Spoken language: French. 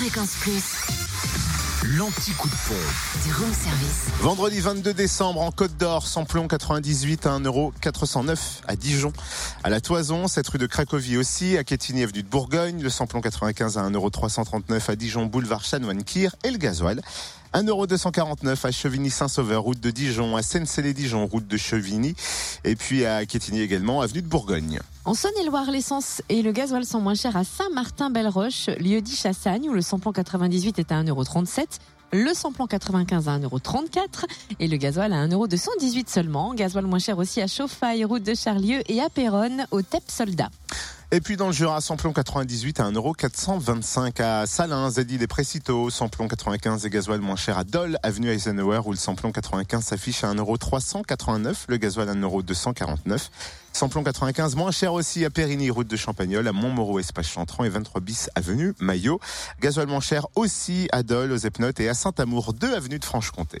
Fréquence Plus. L'anti-coup de pompe. Du room service. Vendredi 22 décembre en Côte d'Or, samplon 98 à 1,409€ à Dijon. À la Toison, cette rue de Cracovie aussi, à Quetigny avenue de Bourgogne, le samplon 95 à 1,339€ à Dijon, boulevard Chanoine-Kir et le gasoil 1,249€ à Chevigny-Saint-Sauveur, route de Dijon, à Seine-Célé-Dijon, route de Chevigny, et puis à Quetigny également, avenue de Bourgogne. En Saône-et-Loire, l'essence et le gasoil sont moins chers à Saint-Martin-Belle-Roche, lieu dit Chassagne, où le samplon 98 est à 1,37€. Le samplon 95 à 1,34€ et le gasoil à 1,218€ seulement. Gasoil moins cher aussi à Chauffaille, route de Charlieu et à Péronne, au TEP Soldat. Et puis dans le Jura, samplon 98 à 1,425€ à Salins, Zeddy les Précito, samplon 95 et gasoil moins cher à Dole, avenue Eisenhower, où le samplon 95 s'affiche à 1,389€, le gasoil à 1,249€. Samplon 95 moins cher aussi à Périgny, route de Champagnol, à Montmoreau, espace Chantran et 23 bis avenue Maillot. Gasoil moins cher aussi à Dole, aux Epnotes et à Saint-Amour, 2 avenue de Franche-Comté.